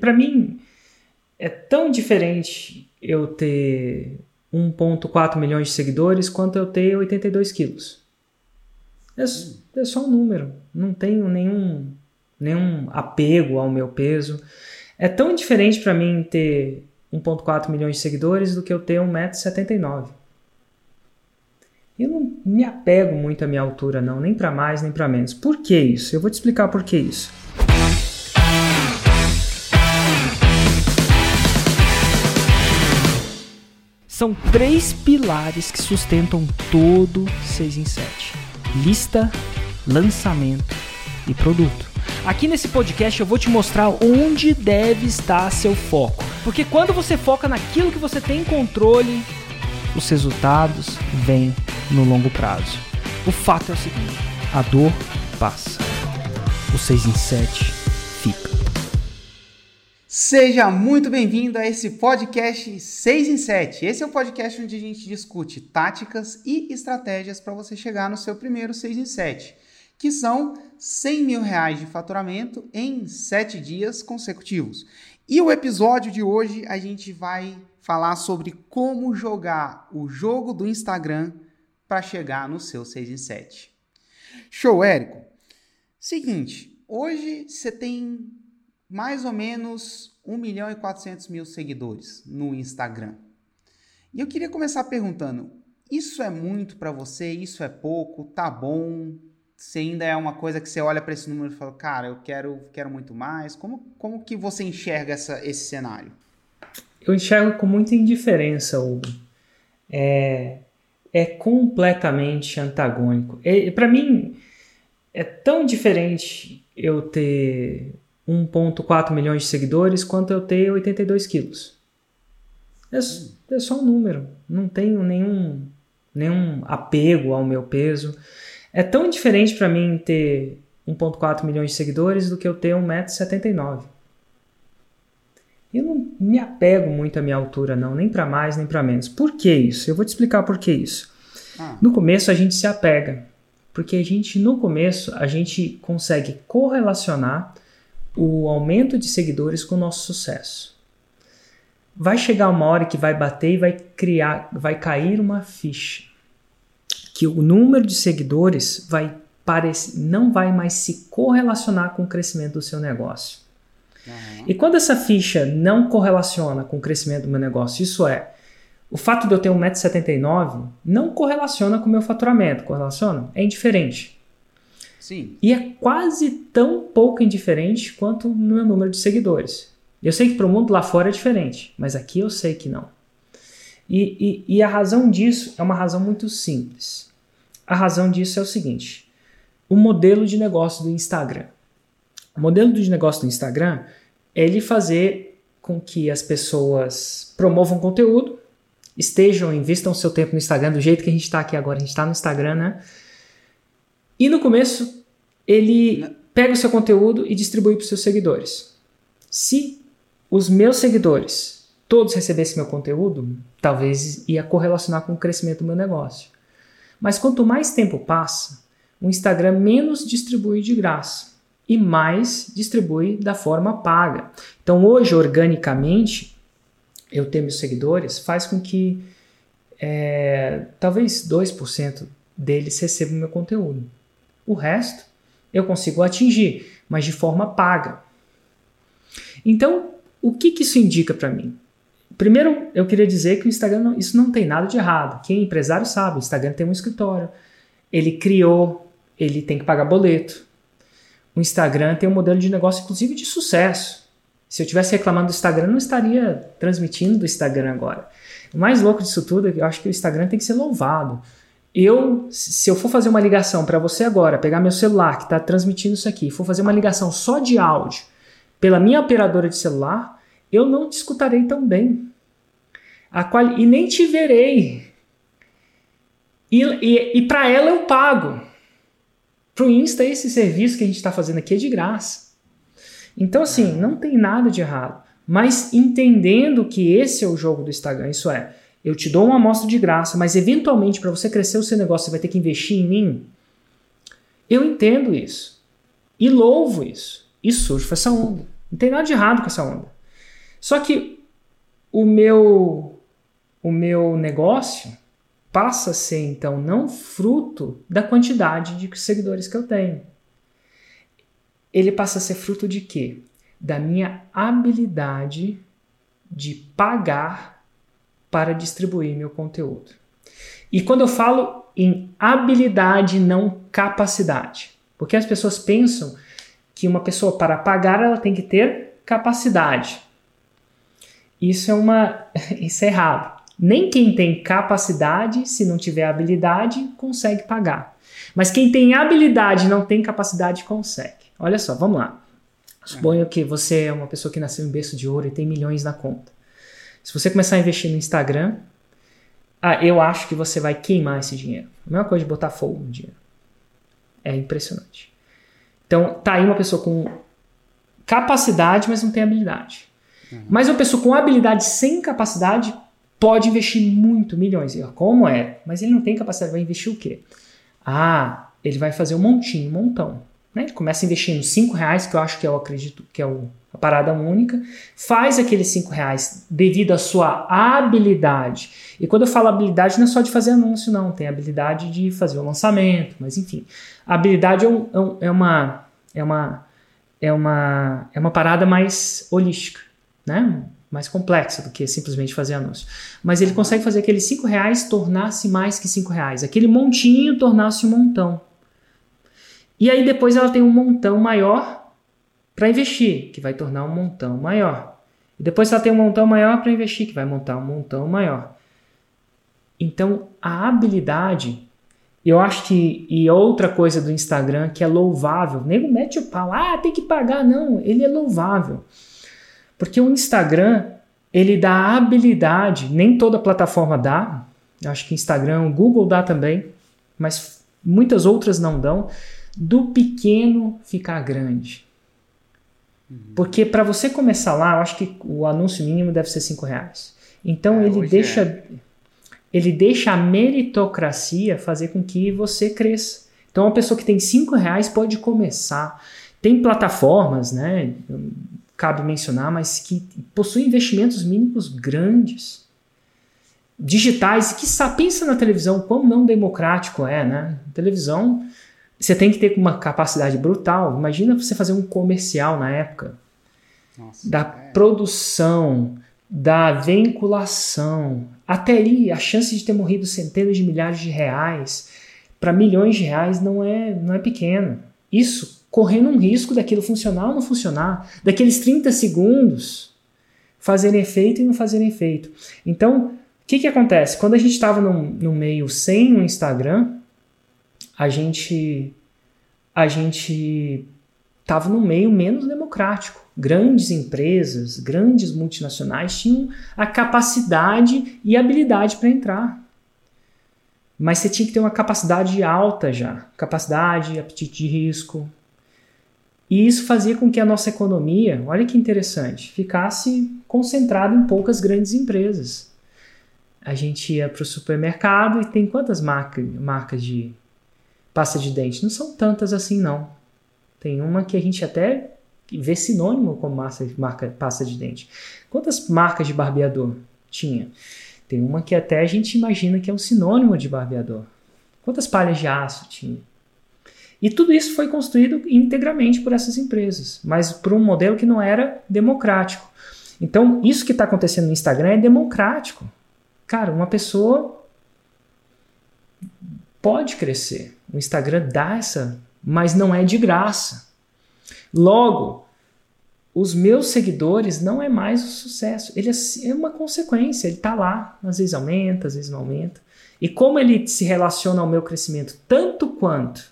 Para mim, é tão diferente eu ter 1,4 milhões de seguidores quanto eu ter 82 quilos. É, é só um número. Não tenho nenhum, nenhum apego ao meu peso. É tão diferente para mim ter 1,4 milhões de seguidores do que eu ter 1,79m. Eu não me apego muito à minha altura, não, nem para mais nem para menos. Por que isso? Eu vou te explicar por que isso. São três pilares que sustentam todo 6 em 7: lista, lançamento e produto. Aqui nesse podcast eu vou te mostrar onde deve estar seu foco. Porque quando você foca naquilo que você tem controle, os resultados vêm no longo prazo. O fato é o seguinte: a dor passa. O 6 em 7 fica. Seja muito bem-vindo a esse podcast 6 em 7. Esse é o podcast onde a gente discute táticas e estratégias para você chegar no seu primeiro 6 em 7 que são 100 mil reais de faturamento em 7 dias consecutivos. E o episódio de hoje a gente vai falar sobre como jogar o jogo do Instagram para chegar no seu 6 em 7. Show, Érico? Seguinte, hoje você tem mais ou menos 1 milhão e 400 mil seguidores no Instagram. E eu queria começar perguntando: isso é muito para você? Isso é pouco? Tá bom? se ainda é uma coisa que você olha para esse número e fala, cara, eu quero, quero muito mais. Como, como que você enxerga essa, esse cenário? Eu enxergo com muita indiferença, Hugo. É, é completamente antagônico. É, para mim, é tão diferente eu ter 1,4 milhões de seguidores quanto eu ter 82 quilos. É, é só um número. Não tenho nenhum, nenhum apego ao meu peso. É tão diferente para mim ter 1.4 milhões de seguidores do que eu ter 1,79m. Eu não me apego muito à minha altura, não, nem para mais nem para menos. Por que isso? Eu vou te explicar por que isso. Ah. No começo a gente se apega, porque a gente no começo a gente consegue correlacionar o aumento de seguidores com o nosso sucesso. Vai chegar uma hora que vai bater e vai criar, vai cair uma ficha que o número de seguidores vai parecer, não vai mais se correlacionar com o crescimento do seu negócio. Uhum. E quando essa ficha não correlaciona com o crescimento do meu negócio, isso é, o fato de eu ter 1,79m não correlaciona com o meu faturamento, correlaciona? É indiferente. Sim. E é quase tão pouco indiferente quanto o meu número de seguidores. Eu sei que para o mundo lá fora é diferente, mas aqui eu sei que não. E, e, e a razão disso é uma razão muito simples. A razão disso é o seguinte: o modelo de negócio do Instagram. O modelo de negócio do Instagram é ele fazer com que as pessoas promovam conteúdo, estejam, investam seu tempo no Instagram do jeito que a gente está aqui agora, a gente está no Instagram, né? E no começo, ele pega o seu conteúdo e distribui para os seus seguidores. Se os meus seguidores todos recebessem meu conteúdo, talvez ia correlacionar com o crescimento do meu negócio. Mas quanto mais tempo passa, o Instagram menos distribui de graça e mais distribui da forma paga. Então hoje, organicamente, eu ter meus seguidores faz com que é, talvez 2% deles recebam meu conteúdo. O resto eu consigo atingir, mas de forma paga. Então, o que, que isso indica para mim? Primeiro, eu queria dizer que o Instagram, não, isso não tem nada de errado. Quem é empresário sabe, o Instagram tem um escritório. Ele criou, ele tem que pagar boleto. O Instagram tem um modelo de negócio, inclusive, de sucesso. Se eu estivesse reclamando do Instagram, não estaria transmitindo do Instagram agora. O mais louco disso tudo é que eu acho que o Instagram tem que ser louvado. Eu, se eu for fazer uma ligação para você agora, pegar meu celular que está transmitindo isso aqui, for fazer uma ligação só de áudio pela minha operadora de celular, eu não te escutarei tão bem. Quali... E nem te verei. E, e, e para ela eu pago. Para o Insta, esse serviço que a gente está fazendo aqui é de graça. Então, assim, não tem nada de errado. Mas entendendo que esse é o jogo do Instagram, isso é, eu te dou uma amostra de graça, mas eventualmente para você crescer o seu negócio você vai ter que investir em mim. Eu entendo isso. E louvo isso. E surfo essa onda. Não tem nada de errado com essa onda. Só que o meu o meu negócio passa a ser então não fruto da quantidade de seguidores que eu tenho. Ele passa a ser fruto de quê? Da minha habilidade de pagar para distribuir meu conteúdo. E quando eu falo em habilidade, não capacidade, porque as pessoas pensam que uma pessoa para pagar ela tem que ter capacidade. Isso é uma isso é errado. Nem quem tem capacidade, se não tiver habilidade, consegue pagar. Mas quem tem habilidade e não tem capacidade, consegue. Olha só, vamos lá. Suponho que você é uma pessoa que nasceu em berço de ouro e tem milhões na conta. Se você começar a investir no Instagram, ah, eu acho que você vai queimar esse dinheiro. A mesma coisa de botar fogo no dinheiro. É impressionante. Então, tá aí uma pessoa com capacidade, mas não tem habilidade. Uhum. Mas uma pessoa com habilidade sem capacidade pode investir muito, milhões. Como é? Mas ele não tem capacidade, vai investir o quê? Ah, ele vai fazer um montinho, um montão. Né? Ele começa investindo 5 reais, que eu acho que eu acredito que é o, a parada única, faz aqueles 5 reais devido à sua habilidade. E quando eu falo habilidade, não é só de fazer anúncio, não. Tem habilidade de fazer o lançamento, mas enfim. Habilidade é, um, é, é uma, é, uma, é, uma, é uma parada mais holística, né? mais complexa do que simplesmente fazer anúncio. Mas ele consegue fazer aqueles 5 reais tornar-se mais que 5 reais. Aquele montinho tornar-se um montão. E aí depois ela tem um montão maior para investir, que vai tornar um montão maior. E depois ela tem um montão maior para investir, que vai montar um montão maior. Então a habilidade, eu acho que, e outra coisa do Instagram que é louvável, nego mete o pau, ah, tem que pagar, não, ele é louvável. Porque o Instagram, ele dá habilidade, nem toda plataforma dá, acho que Instagram, Google dá também, mas muitas outras não dão, do pequeno ficar grande. Uhum. Porque para você começar lá, eu acho que o anúncio mínimo deve ser 5 reais. Então é, ele deixa é. ele deixa a meritocracia fazer com que você cresça. Então uma pessoa que tem 5 reais pode começar. Tem plataformas, né? cabe mencionar, mas que possuem investimentos mínimos grandes, digitais, que pensa na televisão, quão não democrático é, né? televisão, você tem que ter uma capacidade brutal. Imagina você fazer um comercial na época, Nossa, da é. produção, da vinculação, até ali a chance de ter morrido centenas de milhares de reais para milhões de reais não é, não é pequena. Isso correndo um risco daquilo funcionar ou não funcionar, daqueles 30 segundos fazerem efeito e não fazerem efeito. Então, o que, que acontece? Quando a gente estava no meio sem o Instagram, a gente a gente estava no meio menos democrático. Grandes empresas, grandes multinacionais tinham a capacidade e habilidade para entrar. Mas você tinha que ter uma capacidade alta já, capacidade, apetite de risco, e isso fazia com que a nossa economia, olha que interessante, ficasse concentrada em poucas grandes empresas. A gente ia para o supermercado e tem quantas marca, marcas de pasta de dente? Não são tantas assim, não. Tem uma que a gente até vê sinônimo como massa, marca pasta de dente. Quantas marcas de barbeador tinha? Tem uma que até a gente imagina que é um sinônimo de barbeador. Quantas palhas de aço tinha? E tudo isso foi construído integramente por essas empresas, mas por um modelo que não era democrático. Então, isso que está acontecendo no Instagram é democrático. Cara, uma pessoa pode crescer. O Instagram dá essa, mas não é de graça. Logo, os meus seguidores não é mais o sucesso. Ele é, é uma consequência. Ele está lá, às vezes aumenta, às vezes não aumenta. E como ele se relaciona ao meu crescimento tanto quanto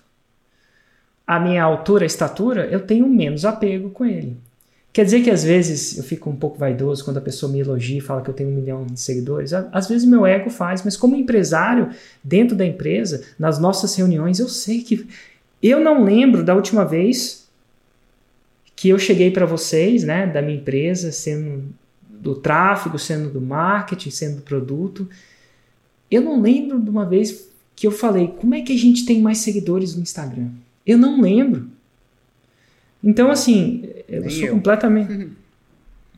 a minha altura, estatura, eu tenho menos apego com ele. Quer dizer que às vezes eu fico um pouco vaidoso quando a pessoa me elogia e fala que eu tenho um milhão de seguidores. Às vezes meu ego faz, mas como empresário dentro da empresa, nas nossas reuniões, eu sei que. Eu não lembro da última vez que eu cheguei para vocês, né, da minha empresa, sendo do tráfego, sendo do marketing, sendo do produto. Eu não lembro de uma vez que eu falei: como é que a gente tem mais seguidores no Instagram? Eu não lembro. Então, assim, eu Nem sou eu. completamente.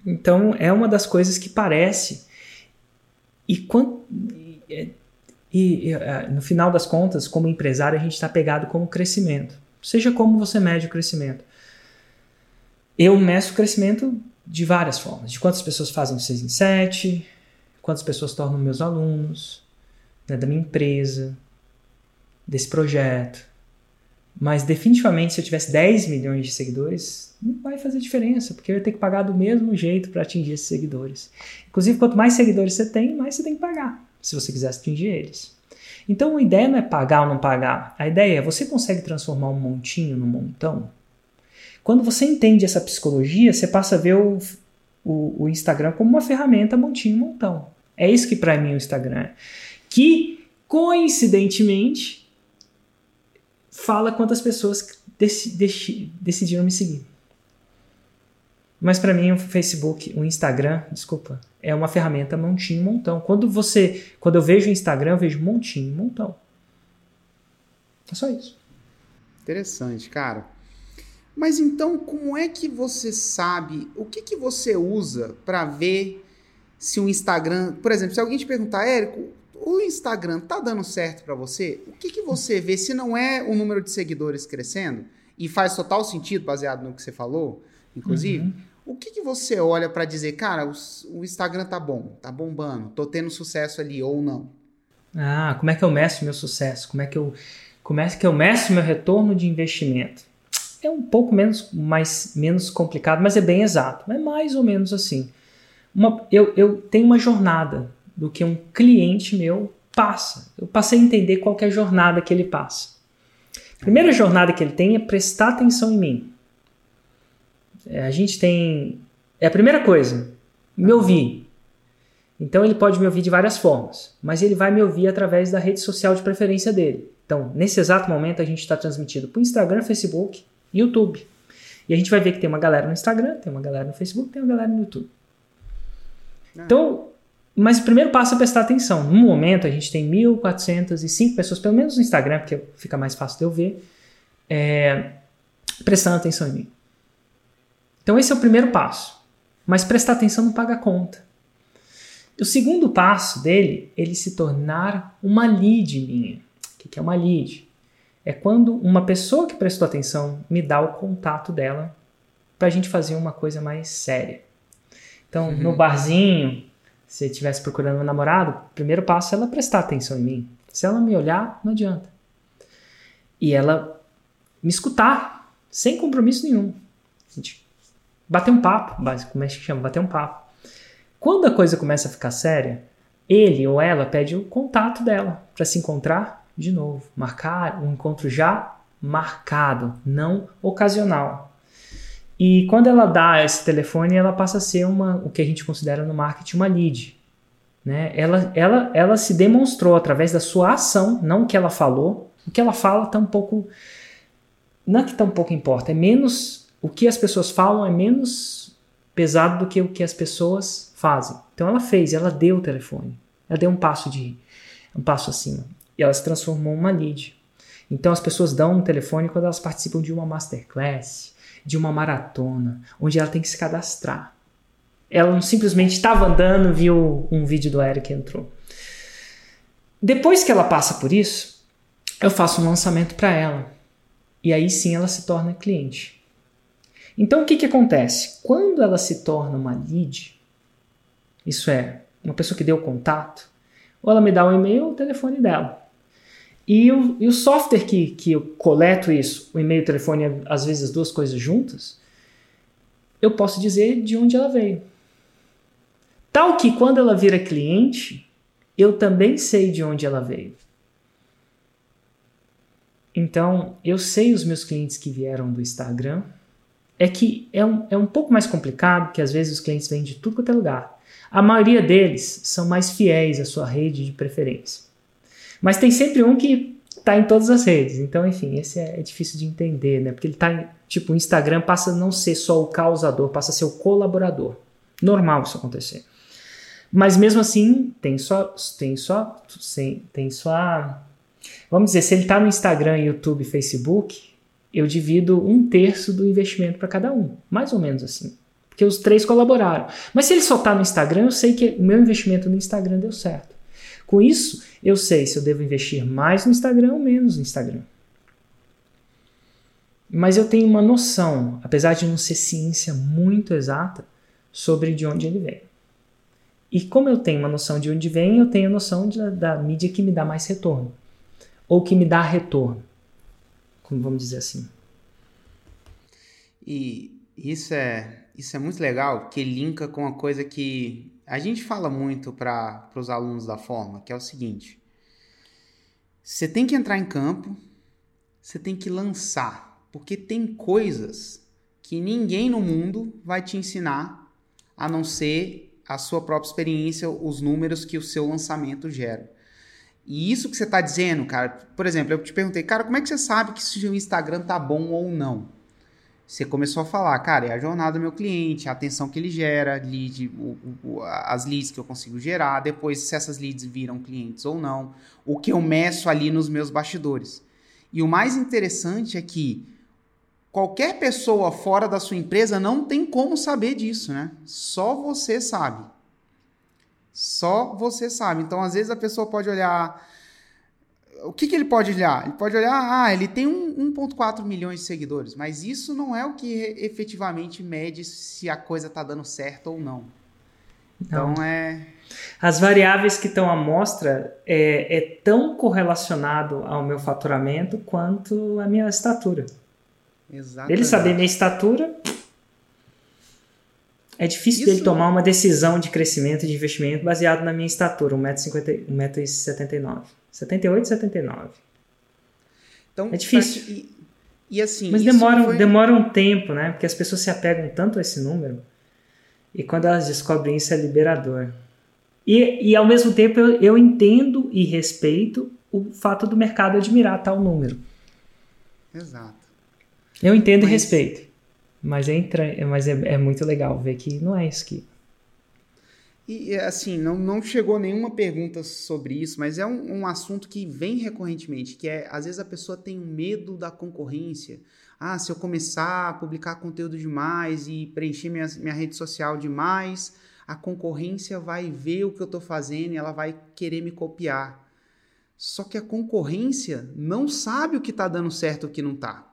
então é uma das coisas que parece. E, quando, e, e, no final das contas, como empresário, a gente está pegado com o crescimento. Seja como você mede o crescimento. Eu meço o crescimento de várias formas. De quantas pessoas fazem 6 em 7, quantas pessoas tornam meus alunos, né, da minha empresa, desse projeto. Mas definitivamente, se eu tivesse 10 milhões de seguidores, não vai fazer diferença, porque eu ia ter que pagar do mesmo jeito para atingir esses seguidores. Inclusive, quanto mais seguidores você tem, mais você tem que pagar, se você quiser atingir eles. Então, a ideia não é pagar ou não pagar. A ideia é você consegue transformar um montinho num montão? Quando você entende essa psicologia, você passa a ver o, o, o Instagram como uma ferramenta montinho montão. É isso que para mim o Instagram é. Que, coincidentemente, fala quantas pessoas dec dec decidiram me seguir. Mas para mim o Facebook, o Instagram, desculpa, é uma ferramenta montinho, montão. Quando você, quando eu vejo o Instagram, eu vejo montinho, montão. É só isso. Interessante, cara. Mas então, como é que você sabe, o que, que você usa para ver se o Instagram, por exemplo, se alguém te perguntar, Érico, o Instagram tá dando certo para você? O que, que você vê se não é o número de seguidores crescendo? E faz total sentido, baseado no que você falou, inclusive. Uhum. O que, que você olha para dizer, cara, o, o, Instagram tá bom, tá bombando, tô tendo sucesso ali ou não? Ah, como é que eu meço meu sucesso? Como é que eu, como é que eu meço meu retorno de investimento? É um pouco menos, mais, menos complicado, mas é bem exato. É mais ou menos assim. Uma, eu, eu tenho uma jornada do que um cliente meu passa. Eu passei a entender qual é a jornada que ele passa. A primeira jornada que ele tem é prestar atenção em mim. É, a gente tem. É a primeira coisa, me ouvir. Então ele pode me ouvir de várias formas, mas ele vai me ouvir através da rede social de preferência dele. Então, nesse exato momento, a gente está transmitido para o Instagram, Facebook e YouTube. E a gente vai ver que tem uma galera no Instagram, tem uma galera no Facebook, tem uma galera no YouTube. Ah. Então, mas o primeiro passo é prestar atenção. No momento, a gente tem 1.405 pessoas, pelo menos no Instagram, porque fica mais fácil de eu ver, é, prestando atenção em mim. Então, esse é o primeiro passo. Mas prestar atenção não paga conta. O segundo passo dele, ele se tornar uma lead minha. O que é uma lead? É quando uma pessoa que prestou atenção me dá o contato dela para a gente fazer uma coisa mais séria. Então, uhum. no barzinho, se eu estivesse procurando um namorado, o primeiro passo é ela prestar atenção em mim. Se ela me olhar, não adianta. E ela me escutar, sem compromisso nenhum. A gente bater um papo, como é que chama? Bater um papo. Quando a coisa começa a ficar séria, ele ou ela pede o contato dela para se encontrar de novo. Marcar um encontro já marcado, não ocasional. E quando ela dá esse telefone, ela passa a ser uma, o que a gente considera no marketing uma lead. Né? Ela, ela, ela se demonstrou através da sua ação, não o que ela falou. O que ela fala está um pouco. Não é que tão pouco importa, é menos. O que as pessoas falam é menos pesado do que o que as pessoas fazem. Então ela fez, ela deu o telefone. Ela deu um passo de um passo acima. E ela se transformou em uma lead. Então as pessoas dão um telefone quando elas participam de uma masterclass, de uma maratona, onde ela tem que se cadastrar. Ela não simplesmente estava andando, viu um vídeo do Eric e entrou. Depois que ela passa por isso, eu faço um lançamento para ela. E aí sim ela se torna cliente. Então o que, que acontece? Quando ela se torna uma lead, isso é, uma pessoa que deu contato, ou ela me dá o um e-mail ou o telefone dela. E o, e o software que, que eu coleto isso, o e-mail o telefone, às vezes as duas coisas juntas, eu posso dizer de onde ela veio. Tal que quando ela vira cliente, eu também sei de onde ela veio. Então, eu sei os meus clientes que vieram do Instagram. É que é um, é um pouco mais complicado, que às vezes os clientes vêm de tudo quanto é lugar. A maioria deles são mais fiéis à sua rede de preferência. Mas tem sempre um que tá em todas as redes. Então, enfim, esse é, é difícil de entender, né? Porque ele tá, tipo, o Instagram passa a não ser só o causador, passa a ser o colaborador. Normal isso acontecer. Mas mesmo assim, tem só, tem só, tem só, vamos dizer, se ele tá no Instagram, YouTube, Facebook, eu divido um terço do investimento para cada um, mais ou menos assim. Porque os três colaboraram. Mas se ele só está no Instagram, eu sei que o meu investimento no Instagram deu certo. Com isso, eu sei se eu devo investir mais no Instagram ou menos no Instagram. Mas eu tenho uma noção, apesar de não ser ciência muito exata, sobre de onde ele vem. E como eu tenho uma noção de onde vem, eu tenho a noção de, da mídia que me dá mais retorno. Ou que me dá retorno. Como vamos dizer assim. E isso é, isso é muito legal, que linka com uma coisa que a gente fala muito para os alunos da forma, que é o seguinte: você tem que entrar em campo, você tem que lançar, porque tem coisas que ninguém no mundo vai te ensinar a não ser a sua própria experiência, os números que o seu lançamento gera. E isso que você está dizendo, cara, por exemplo, eu te perguntei, cara, como é que você sabe que o Instagram tá bom ou não? Você começou a falar, cara, é a jornada do meu cliente, a atenção que ele gera, lead, o, o, as leads que eu consigo gerar, depois se essas leads viram clientes ou não, o que eu meço ali nos meus bastidores. E o mais interessante é que qualquer pessoa fora da sua empresa não tem como saber disso, né? Só você sabe. Só você sabe. Então, às vezes a pessoa pode olhar o que, que ele pode olhar? Ele pode olhar, ah, ele tem 1,4 milhões de seguidores, mas isso não é o que efetivamente mede se a coisa está dando certo ou não. Então não. é. As variáveis que estão à mostra é, é tão correlacionado ao meu faturamento quanto a minha estatura. Ele saber minha estatura, é difícil Isso... dele tomar uma decisão de crescimento de investimento baseado na minha estatura, 1,79m. 78, 79. Então, é difícil. E, e assim. Mas demora, foi... demora um tempo, né? Porque as pessoas se apegam tanto a esse número. E quando elas descobrem isso é liberador. E, e ao mesmo tempo eu, eu entendo e respeito o fato do mercado admirar tal número. Exato. Eu entendo mas... e respeito. Mas, é, mas é, é muito legal ver que não é isso que e assim, não, não chegou nenhuma pergunta sobre isso, mas é um, um, assunto que vem recorrentemente, que é às vezes a pessoa tem medo da concorrência. Ah, se eu começar a publicar conteúdo demais e preencher minha, minha rede social demais, a concorrência vai ver o que eu estou fazendo e ela vai querer me copiar. Só que a concorrência não sabe o que está dando certo e o que não está.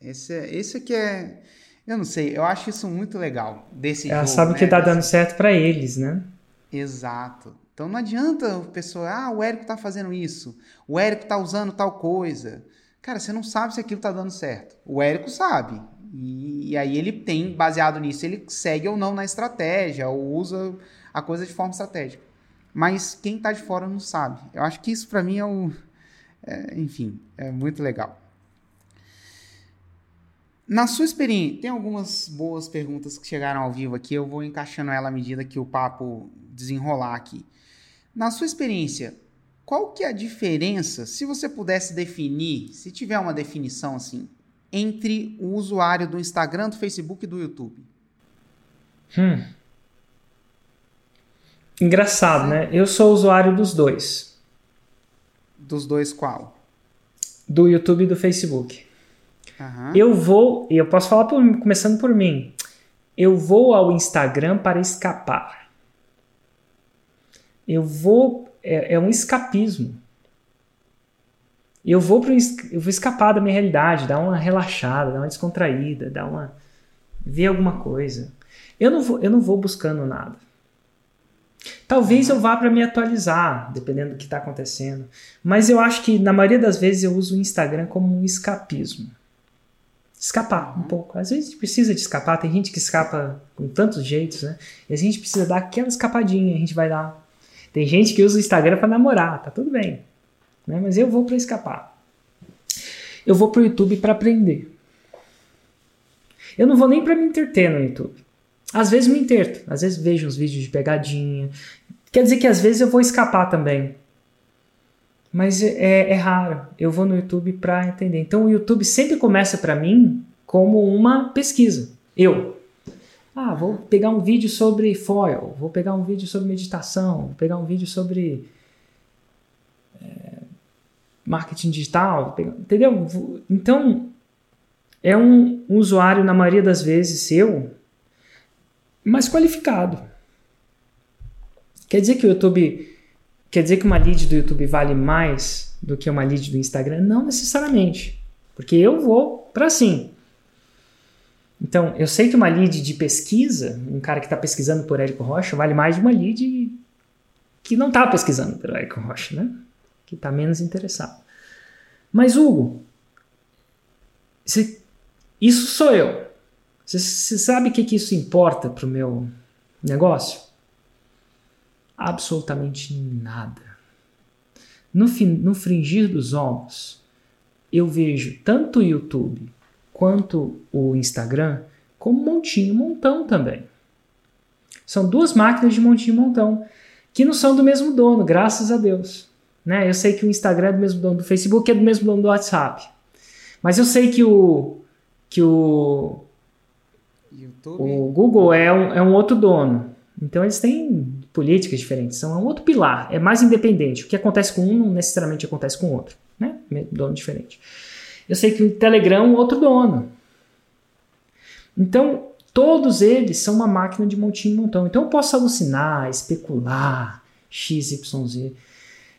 Esse, é, esse é que é eu não sei, eu acho isso muito legal desse Ela jogo. sabe né? que tá dando certo para eles, né? Exato. Então não adianta o pessoal, ah, o Érico tá fazendo isso, o Érico tá usando tal coisa. Cara, você não sabe se aquilo tá dando certo. O Érico sabe. E, e aí ele tem, baseado nisso, ele segue ou não na estratégia, ou usa a coisa de forma estratégica. Mas quem tá de fora não sabe. Eu acho que isso para mim é o. É, enfim, é muito legal. Na sua experiência, tem algumas boas perguntas que chegaram ao vivo aqui, eu vou encaixando ela à medida que o papo desenrolar aqui. Na sua experiência, qual que é a diferença, se você pudesse definir, se tiver uma definição assim, entre o usuário do Instagram, do Facebook e do YouTube? Hum. Engraçado, né? Eu sou usuário dos dois. Dos dois qual? Do YouTube e do Facebook. Uhum. Eu vou, e eu posso falar por, começando por mim, eu vou ao Instagram para escapar. Eu vou, é, é um escapismo. Eu vou, pro, eu vou escapar da minha realidade, dar uma relaxada, dar uma descontraída, dar uma ver alguma coisa. Eu não vou, eu não vou buscando nada. Talvez eu vá para me atualizar, dependendo do que está acontecendo. Mas eu acho que na maioria das vezes eu uso o Instagram como um escapismo escapar um pouco. Às vezes precisa de escapar, tem gente que escapa com tantos jeitos, né? E a gente precisa dar aquela escapadinha, a gente vai dar. Tem gente que usa o Instagram para namorar, tá tudo bem. Né? Mas eu vou para escapar. Eu vou pro YouTube para aprender. Eu não vou nem para me entreter no YouTube. Às vezes me interto, às vezes vejo uns vídeos de pegadinha. Quer dizer que às vezes eu vou escapar também. Mas é, é, é raro. Eu vou no YouTube para entender. Então o YouTube sempre começa para mim como uma pesquisa. Eu. Ah, vou pegar um vídeo sobre foil, vou pegar um vídeo sobre meditação, vou pegar um vídeo sobre é, marketing digital, entendeu? Então é um, um usuário, na maioria das vezes, seu, mais qualificado. Quer dizer que o YouTube. Quer dizer que uma lead do YouTube vale mais do que uma lead do Instagram? Não necessariamente. Porque eu vou para sim. Então, eu sei que uma lead de pesquisa, um cara que está pesquisando por Érico Rocha, vale mais de uma lead que não está pesquisando por Érico Rocha, né? Que está menos interessado. Mas, Hugo, isso sou eu. Você, sabe o que, que isso importa para o meu negócio? Absolutamente nada. No, no fringir dos ovos, eu vejo tanto o YouTube quanto o Instagram como montinho montão também. São duas máquinas de montinho montão que não são do mesmo dono, graças a Deus. Né? Eu sei que o Instagram é do mesmo dono do Facebook, é do mesmo dono do WhatsApp. Mas eu sei que o que o YouTube. o Google é um, é um outro dono. Então eles têm políticas diferentes, são um outro pilar, é mais independente. O que acontece com um não necessariamente acontece com o outro, né? Dono diferente. Eu sei que o Telegram é um outro dono. Então, todos eles são uma máquina de montinho e montão. Então eu posso alucinar, especular, XYZ.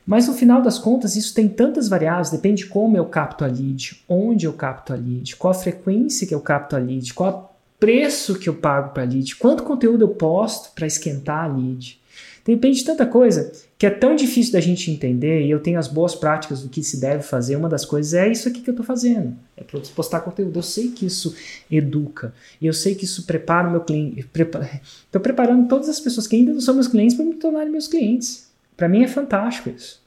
Mas no final das contas, isso tem tantas variáveis, depende de como eu capto a lead, onde eu capto a lead, qual a frequência que eu capto a lead, qual o preço que eu pago para a lead, quanto conteúdo eu posto para esquentar a lead. Depende de tanta coisa que é tão difícil da gente entender e eu tenho as boas práticas do que se deve fazer. Uma das coisas é isso aqui que eu estou fazendo. É para postar conteúdo. Eu sei que isso educa. E eu sei que isso prepara o meu cliente. Estou prepara... preparando todas as pessoas que ainda não são meus clientes para me tornarem meus clientes. Para mim é fantástico isso.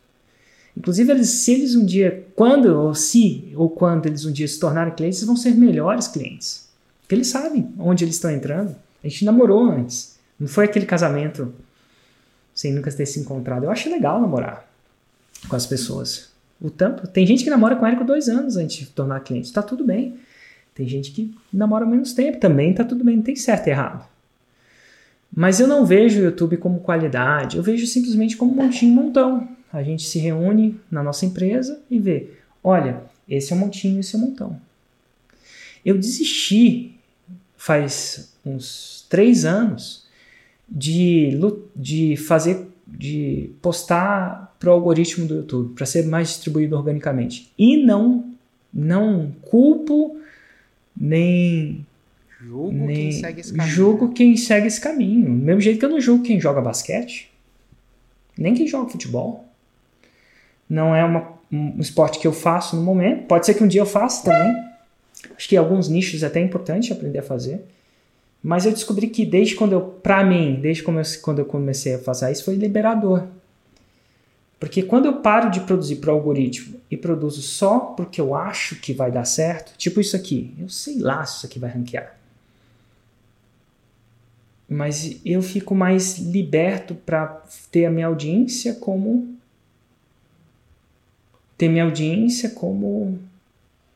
Inclusive, eles, se eles um dia, quando ou se ou quando eles um dia se tornarem clientes, eles vão ser melhores clientes. Porque eles sabem onde eles estão entrando. A gente namorou antes. Não foi aquele casamento sem nunca ter se encontrado. Eu acho legal namorar com as pessoas. O tanto, tem gente que namora com Érico dois anos antes de tornar cliente. Está tudo bem. Tem gente que namora menos tempo. Também está tudo bem. Não tem certo e errado. Mas eu não vejo o YouTube como qualidade. Eu vejo simplesmente como um montinho montão. A gente se reúne na nossa empresa e vê. Olha, esse é um montinho, esse é um montão. Eu desisti faz uns três anos de, de fazer, de postar para o algoritmo do YouTube, para ser mais distribuído organicamente. E não, não culpo nem Julgo nem quem segue esse caminho. Julgo quem segue esse caminho. Do mesmo jeito que eu não julgo quem joga basquete, nem quem joga futebol. Não é uma, um esporte que eu faço no momento. Pode ser que um dia eu faça também. Acho que alguns nichos é até importante aprender a fazer. Mas eu descobri que desde quando eu, pra mim, desde quando eu comecei a fazer isso, foi liberador. Porque quando eu paro de produzir para o algoritmo e produzo só porque eu acho que vai dar certo, tipo isso aqui, eu sei lá se isso aqui vai ranquear. Mas eu fico mais liberto para ter a minha audiência como ter minha audiência como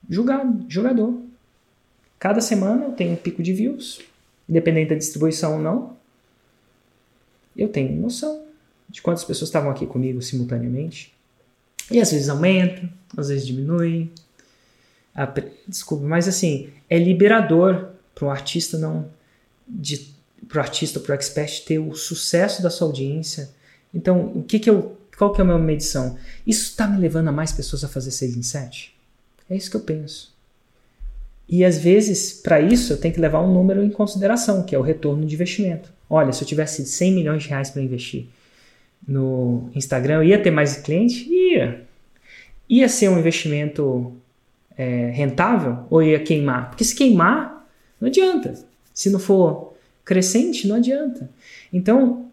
jogador. Cada semana eu tenho um pico de views, independente da distribuição ou não, eu tenho noção de quantas pessoas estavam aqui comigo simultaneamente. E às vezes aumenta, às vezes diminui. Desculpa, mas assim, é liberador para o artista não. para o artista, para o expert ter o sucesso da sua audiência. Então, o que que eu. Qual que é a minha medição? Isso está me levando a mais pessoas a fazer 6 em 7? É isso que eu penso. E às vezes, para isso, eu tenho que levar um número em consideração, que é o retorno de investimento. Olha, se eu tivesse 100 milhões de reais para investir no Instagram, eu ia ter mais cliente? Ia. Ia ser um investimento é, rentável ou ia queimar? Porque se queimar, não adianta. Se não for crescente, não adianta. Então,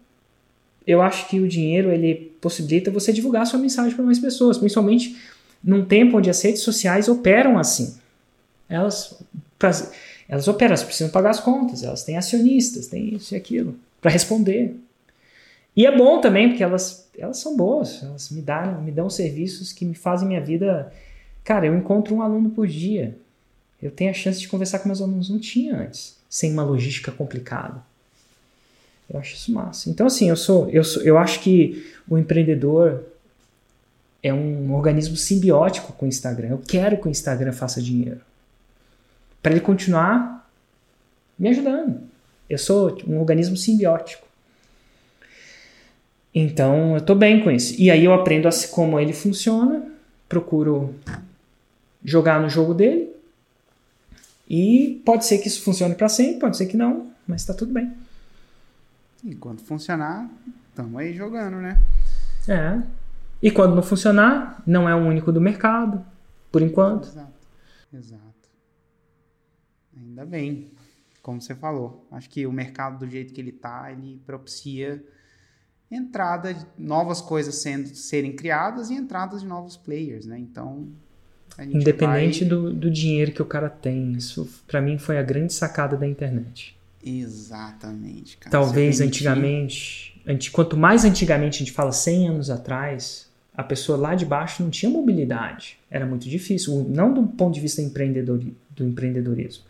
eu acho que o dinheiro ele possibilita você divulgar sua mensagem para mais pessoas, principalmente num tempo onde as redes sociais operam assim. Elas, elas operam, elas precisam pagar as contas, elas têm acionistas, têm isso e aquilo para responder. E é bom também, porque elas, elas são boas, elas me dão, me dão serviços que me fazem minha vida. Cara, eu encontro um aluno por dia. Eu tenho a chance de conversar com meus alunos, não tinha antes, sem uma logística complicada. Eu acho isso massa. Então, assim, eu sou, eu sou, eu acho que o empreendedor é um organismo simbiótico com o Instagram. Eu quero que o Instagram faça dinheiro. Para ele continuar me ajudando. Eu sou um organismo simbiótico. Então, eu estou bem com isso. E aí eu aprendo como ele funciona, procuro jogar no jogo dele. E pode ser que isso funcione para sempre, pode ser que não, mas está tudo bem. Enquanto funcionar, estamos aí jogando, né? É. E quando não funcionar, não é o único do mercado, por enquanto. Exato. Exato. Ainda bem, como você falou. Acho que o mercado do jeito que ele está, ele propicia entrada de novas coisas sendo serem criadas e entradas de novos players, né? Então, independente vai... do, do dinheiro que o cara tem, isso para mim foi a grande sacada da internet. Exatamente, cara. Talvez antigamente, anti, quanto mais antigamente a gente fala 100 anos atrás, a pessoa lá de baixo não tinha mobilidade, era muito difícil, não do ponto de vista empreendedor, do empreendedorismo.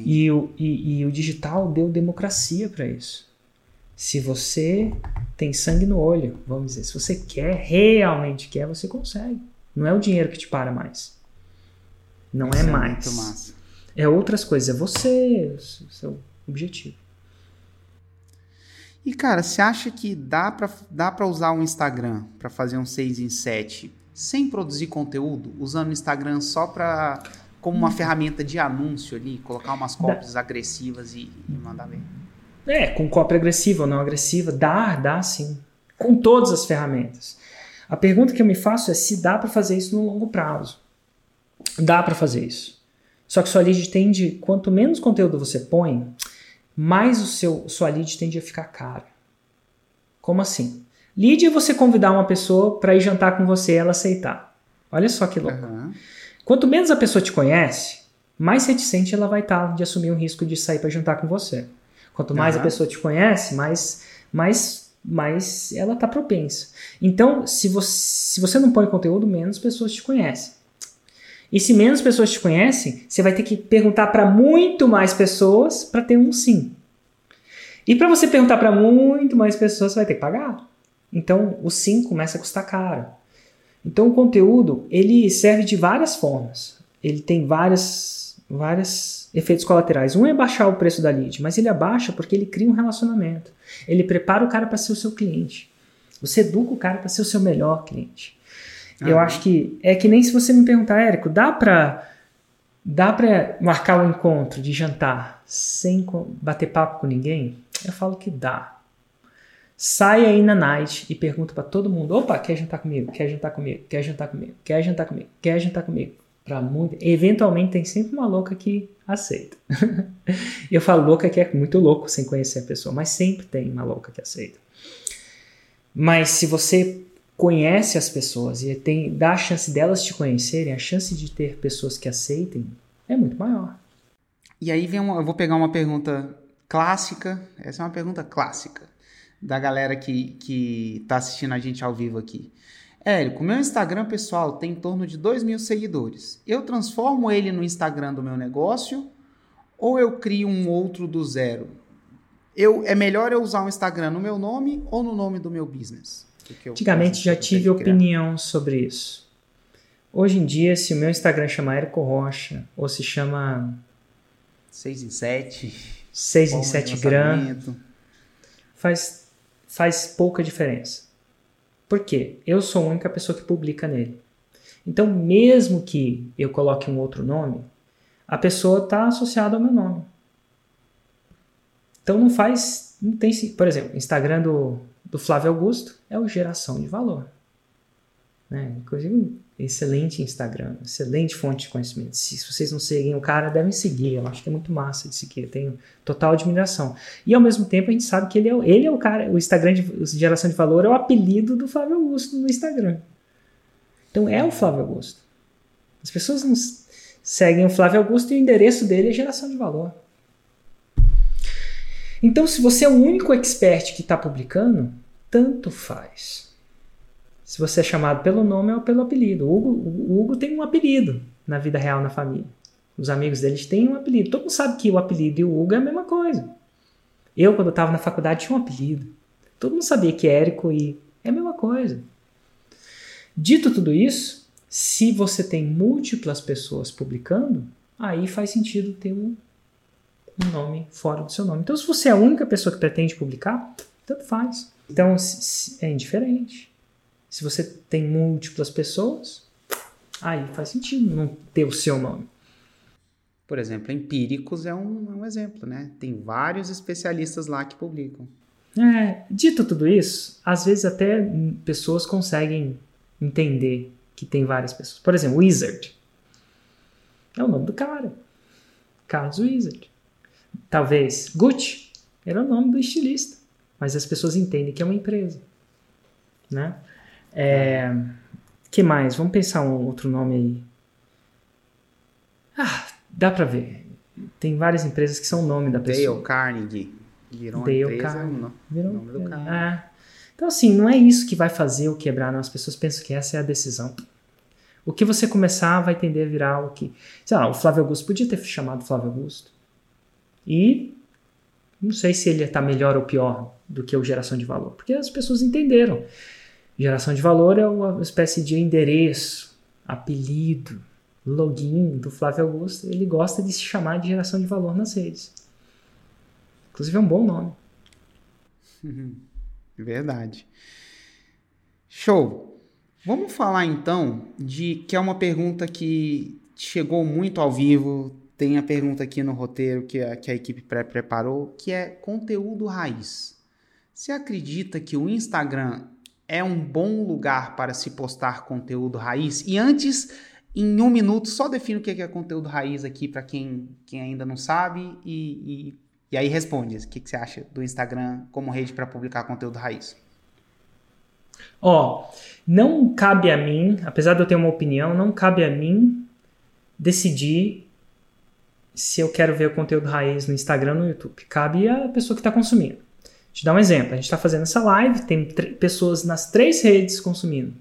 E o, e, e o digital deu democracia para isso. Se você tem sangue no olho, vamos dizer, se você quer, realmente quer, você consegue. Não é o dinheiro que te para mais. Não Isso é, é mais. É outras coisas, é você, seu objetivo. E cara, você acha que dá para dá pra usar o Instagram para fazer um 6 em 7 sem produzir conteúdo, usando o Instagram só para como uma hum. ferramenta de anúncio ali, colocar umas cópias agressivas e, e mandar bem? É, com cópia agressiva ou não agressiva, dá, dá sim. Com todas as ferramentas. A pergunta que eu me faço é se dá para fazer isso no longo prazo. Dá para fazer isso. Só que sua lead tende, quanto menos conteúdo você põe, mais o seu sua lead tende a ficar cara. Como assim? Lead é você convidar uma pessoa para ir jantar com você e ela aceitar. Olha só que louco. Uhum. Quanto menos a pessoa te conhece, mais reticente ela vai estar tá de assumir o risco de sair para jantar com você. Quanto mais uhum. a pessoa te conhece, mais, mais, mais ela está propensa. Então, se você, se você não põe conteúdo, menos pessoas te conhecem. E se menos pessoas te conhecem, você vai ter que perguntar para muito mais pessoas para ter um sim. E para você perguntar para muito mais pessoas, você vai ter que pagar. Então, o sim começa a custar caro. Então, o conteúdo ele serve de várias formas. Ele tem várias, várias efeitos colaterais. Um é baixar o preço da lead, mas ele abaixa porque ele cria um relacionamento. Ele prepara o cara para ser o seu cliente. Você educa o cara para ser o seu melhor cliente. Ah, Eu acho que é que nem se você me perguntar, Érico, dá para dá para marcar um encontro de jantar sem bater papo com ninguém? Eu falo que dá. Sai aí na night e pergunta para todo mundo: opa, quer jantar comigo? Quer jantar comigo? Quer jantar comigo? Quer jantar comigo? Quer jantar comigo? Para muito, eventualmente tem sempre uma louca que aceita. eu falo louca que é muito louco sem conhecer a pessoa, mas sempre tem uma louca que aceita. Mas se você conhece as pessoas e tem, dá a chance delas te conhecerem, a chance de ter pessoas que aceitem é muito maior. E aí vem uma, eu vou pegar uma pergunta clássica, essa é uma pergunta clássica da galera que que está assistindo a gente ao vivo aqui. Érico, meu Instagram pessoal tem em torno de 2 mil seguidores. Eu transformo ele no Instagram do meu negócio ou eu crio um outro do zero? Eu, é melhor eu usar o Instagram no meu nome ou no nome do meu business? Antigamente já tive opinião sobre isso. Hoje em dia, se o meu Instagram chama Érico Rocha ou se chama 6 em 7, 6 em 7 gram, faz, faz pouca diferença. Por quê? Eu sou a única pessoa que publica nele. Então, mesmo que eu coloque um outro nome, a pessoa está associada ao meu nome. Então não faz. Não tem, por exemplo, Instagram do, do Flávio Augusto é o geração de valor. Né? Inclusive, excelente Instagram, excelente fonte de conhecimento. Se, vocês não seguem o cara, devem seguir. Eu acho que é muito massa de seguir. Eu tenho total admiração. E ao mesmo tempo a gente sabe que ele é, ele é o cara, o Instagram de geração de valor é o apelido do Flávio Augusto no Instagram. Então é o Flávio Augusto. As pessoas não seguem o Flávio Augusto e o endereço dele é geração de valor. Então, se você é o único expert que está publicando, tanto faz se você é chamado pelo nome ou pelo apelido. O Hugo, o Hugo tem um apelido na vida real, na família. Os amigos deles têm um apelido. Todo mundo sabe que o apelido e o Hugo é a mesma coisa. Eu, quando estava na faculdade, tinha um apelido. Todo mundo sabia que Érico e é a mesma coisa. Dito tudo isso, se você tem múltiplas pessoas publicando, aí faz sentido ter um, nome fora do seu nome. Então, se você é a única pessoa que pretende publicar, tanto faz. Então, é indiferente. Se você tem múltiplas pessoas, aí faz sentido não ter o seu nome. Por exemplo, Empíricos é um, é um exemplo, né? Tem vários especialistas lá que publicam. É, dito tudo isso, às vezes até pessoas conseguem entender que tem várias pessoas. Por exemplo, Wizard. É o nome do cara. Carlos Wizard. Talvez Gucci era o nome do estilista. Mas as pessoas entendem que é uma empresa. Né? É, que mais? Vamos pensar um outro nome aí. Ah, dá pra ver. Tem várias empresas que são o nome da pessoa. Dale Carnegie. Virou Dale empresa, Carnegie. Virou nome do cara. É. Então, assim, não é isso que vai fazer ou quebrar, não. As pessoas pensam que essa é a decisão. O que você começar vai tender a virar o que. Sei lá, o Flávio Augusto podia ter chamado Flávio Augusto. E não sei se ele está melhor ou pior do que o Geração de Valor, porque as pessoas entenderam. Geração de Valor é uma espécie de endereço, apelido, login do Flávio Augusto. Ele gosta de se chamar de Geração de Valor nas redes. Inclusive é um bom nome. Verdade. Show. Vamos falar então de que é uma pergunta que chegou muito ao vivo. Tem a pergunta aqui no roteiro que a, que a equipe pré preparou, que é conteúdo raiz. Você acredita que o Instagram é um bom lugar para se postar conteúdo raiz? E antes, em um minuto, só define o que é conteúdo raiz aqui para quem, quem ainda não sabe e, e, e aí responde. O que, que você acha do Instagram como rede para publicar conteúdo raiz? Ó, não cabe a mim, apesar de eu ter uma opinião, não cabe a mim decidir se eu quero ver o conteúdo raiz no Instagram ou no YouTube. Cabe à pessoa que está consumindo. Te dar um exemplo. A gente está fazendo essa live, tem pessoas nas três redes consumindo.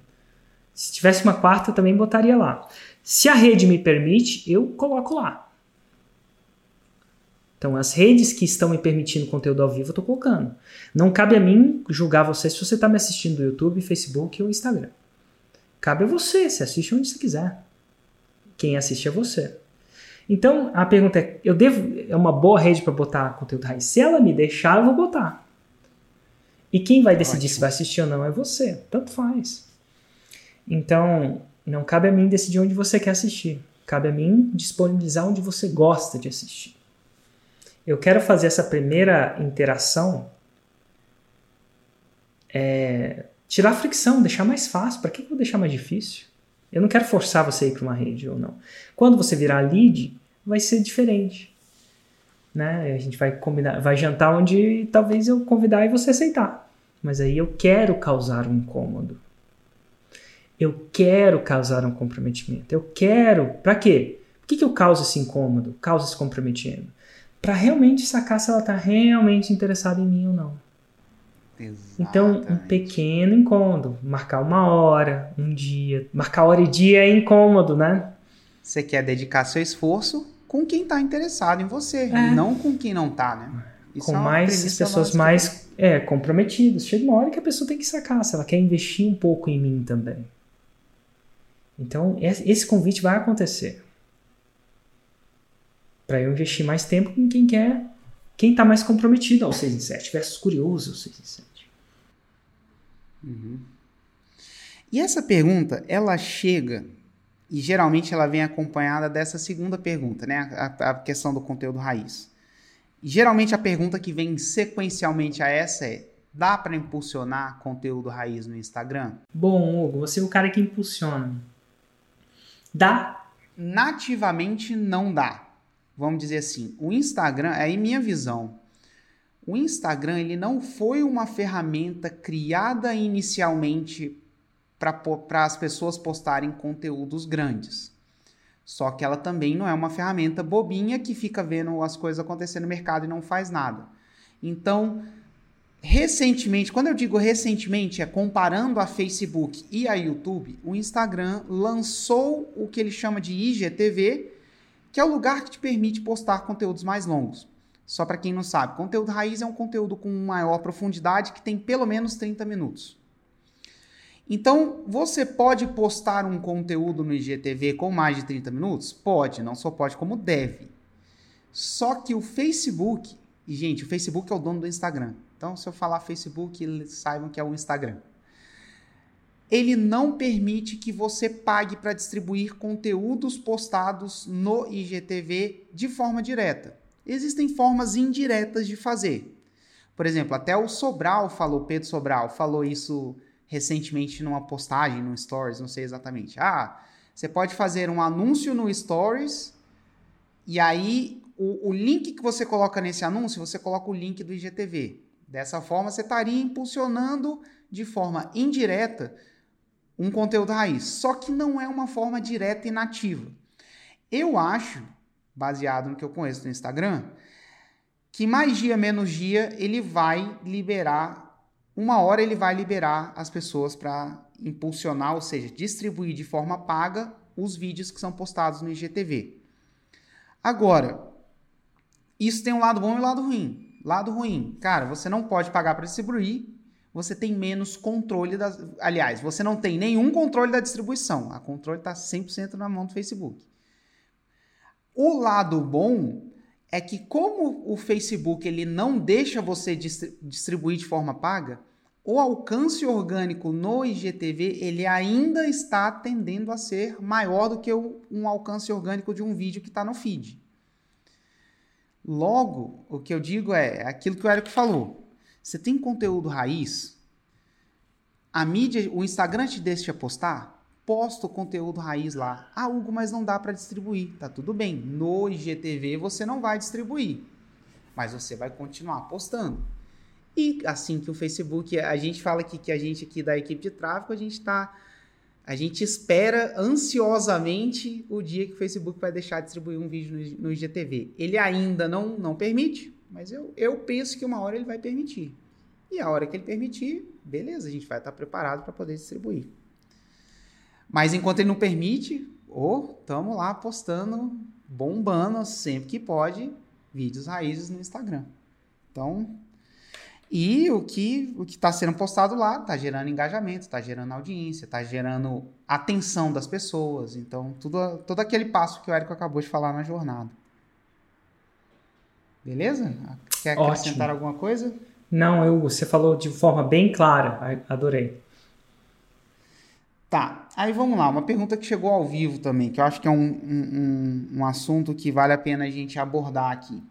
Se tivesse uma quarta, eu também botaria lá. Se a rede me permite, eu coloco lá. Então, as redes que estão me permitindo conteúdo ao vivo, eu estou colocando. Não cabe a mim julgar você se você está me assistindo do YouTube, Facebook ou Instagram. Cabe a você, você assiste onde você quiser. Quem assiste é você. Então, a pergunta é, eu devo é uma boa rede para botar conteúdo raiz? Se ela me deixar, eu vou botar. E quem vai decidir Ótimo. se vai assistir ou não é você. Tanto faz. Então, não cabe a mim decidir onde você quer assistir. Cabe a mim disponibilizar onde você gosta de assistir. Eu quero fazer essa primeira interação é, tirar a fricção, deixar mais fácil. Para que eu vou deixar mais difícil? Eu não quero forçar você a ir para uma rede ou não. Quando você virar lead, vai ser diferente. Né? A gente vai combinar, vai jantar onde talvez eu convidar e você aceitar. Mas aí eu quero causar um incômodo. Eu quero causar um comprometimento. Eu quero. Para quê? Por que, que eu causo esse incômodo? Causo esse comprometimento? Para realmente sacar se ela está realmente interessada em mim ou não. Então, um Exatamente. pequeno incômodo. Marcar uma hora, um dia. Marcar hora e dia é incômodo, né? Você quer dedicar seu esforço com quem está interessado em você, É. não com quem não está, né? Isso com é mais pessoas básica. mais é, comprometidas. Chega uma hora que a pessoa tem que sacar se ela quer investir um pouco em mim também. Então, es- esse convite vai acontecer. Para eu investir mais tempo com quem quer, quem está mais comprometido ao 6 em 7 versus curioso ao 6 em 7. E essa pergunta, ela chega e geralmente ela vem acompanhada dessa segunda pergunta, né? A, a questão do conteúdo raiz. Geralmente a pergunta que vem sequencialmente a essa é: dá para impulsionar conteúdo raiz no Instagram? Bom, Hugo, você é o cara que impulsiona. Dá? Nativamente não dá. Vamos dizer assim, o Instagram, é aí minha visão. O Instagram ele não foi uma ferramenta criada inicialmente para as pessoas postarem conteúdos grandes. Só que ela também não é uma ferramenta bobinha que fica vendo as coisas acontecendo no mercado e não faz nada. Então, recentemente, quando eu digo recentemente, é comparando a Facebook e a YouTube, o Instagram lançou o que ele chama de IGTV, que é o lugar que te permite postar conteúdos mais longos. Só para quem não sabe, conteúdo raiz é um conteúdo com maior profundidade que tem pelo menos 30 minutos. Então, você pode postar um conteúdo no IGTV com mais de 30 minutos? Pode, não só pode, como deve. Só que o Facebook, e gente, o Facebook é o dono do Instagram. Então, se eu falar Facebook, saibam que é o Instagram. Ele não permite que você pague para distribuir conteúdos postados no IGTV de forma direta. Existem formas indiretas de fazer. Por exemplo, até o Sobral falou, Pedro Sobral falou isso recentemente numa postagem, no Stories, não sei exatamente. Ah, você pode fazer um anúncio no Stories e aí o, o link que você coloca nesse anúncio, você coloca o link do IGTV. Dessa forma, você estaria impulsionando de forma indireta um conteúdo raiz. Só que não é uma forma direta e nativa. Eu acho, baseado no que eu conheço do Instagram, que mais dia menos dia ele vai liberar uma hora ele vai liberar as pessoas para impulsionar, ou seja, distribuir de forma paga os vídeos que são postados no IGTV. Agora, isso tem um lado bom e um lado ruim. Lado ruim, cara, você não pode pagar para distribuir, você tem menos controle das. Aliás, você não tem nenhum controle da distribuição. A controle está 100% na mão do Facebook. O lado bom é que como o Facebook ele não deixa você distribuir de forma paga, o alcance orgânico no IGTV ele ainda está tendendo a ser maior do que um alcance orgânico de um vídeo que está no feed. Logo, o que eu digo é aquilo que o Érico falou. Você tem conteúdo raiz, a mídia, o Instagram te deixa postar, posta o conteúdo raiz lá. Ah, Hugo, mas não dá para distribuir. Tá tudo bem. No IGTV você não vai distribuir, mas você vai continuar postando. E assim que o Facebook, a gente fala aqui que a gente aqui da equipe de tráfego, a gente está a gente espera ansiosamente o dia que o Facebook vai deixar de distribuir um vídeo no, IGTV. Ele ainda não, não permite, mas eu, eu penso que uma hora ele vai permitir. E a hora que ele permitir, beleza, a gente vai estar preparado para poder distribuir. Mas enquanto ele não permite, ou oh, estamos lá postando, bombando sempre que pode, vídeos raízes no Instagram. Então, e o que o que está sendo postado lá está gerando engajamento, está gerando audiência, está gerando atenção das pessoas. Então, tudo, todo aquele passo que o Érico acabou de falar na jornada. Beleza? Quer acrescentar Ótimo. alguma coisa? Não, eu, você falou de forma bem clara. Adorei. Tá, aí vamos lá. Uma pergunta que chegou ao vivo também, que eu acho que é um, um, um assunto que vale a pena a gente abordar aqui.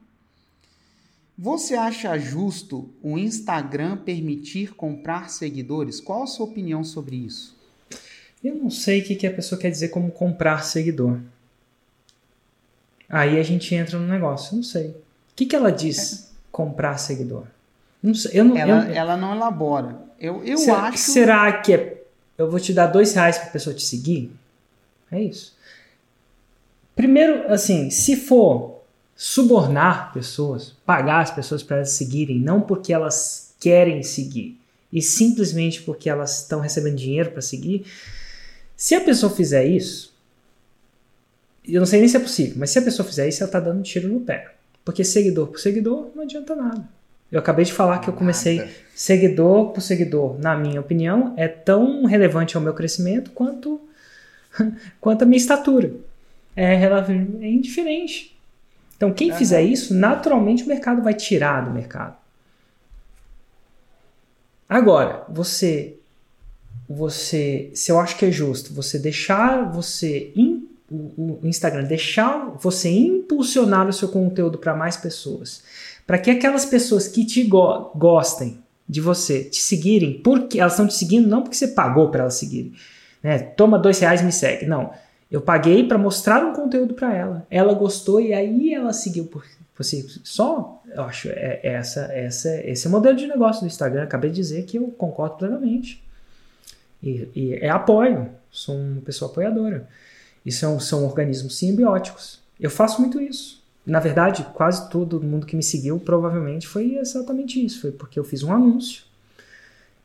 Você acha justo o Instagram permitir comprar seguidores? Qual a sua opinião sobre isso? Eu não sei o que a pessoa quer dizer como comprar seguidor. Aí a gente entra no negócio, não sei. O que, que ela diz é. comprar seguidor? Não sei, eu não, ela, eu, ela não elabora. Eu, eu será, acho. Será que é, eu vou te dar dois reais para a pessoa te seguir? É isso. Primeiro, assim, se for subornar pessoas, pagar as pessoas para elas seguirem, não porque elas querem seguir, e simplesmente porque elas estão recebendo dinheiro para seguir. Se a pessoa fizer isso, eu não sei nem se é possível, mas se a pessoa fizer isso, ela está dando um tiro no pé. Porque seguidor por seguidor não adianta nada. Eu acabei de falar que eu comecei seguidor por seguidor, na minha opinião, é tão relevante ao meu crescimento quanto, quanto a minha estatura. É, é indiferente. Então, quem fizer isso, naturalmente o mercado vai tirar do mercado. Agora, você, você, se eu acho que é justo, você deixar você in, o, o Instagram deixar você impulsionar o seu conteúdo para mais pessoas, para que aquelas pessoas que te go gostem de você te seguirem, porque elas estão te seguindo não porque você pagou para elas seguirem, né? Toma dois reais e me segue, não. Eu paguei para mostrar um conteúdo para ela. Ela gostou e aí ela seguiu por você. Só, eu acho, é, é essa, essa, esse é modelo de negócio do Instagram. Acabei de dizer que eu concordo plenamente. E, e é apoio. Sou uma pessoa apoiadora. E são, são organismos simbióticos. Eu faço muito isso. Na verdade, quase todo mundo que me seguiu provavelmente foi exatamente isso. Foi porque eu fiz um anúncio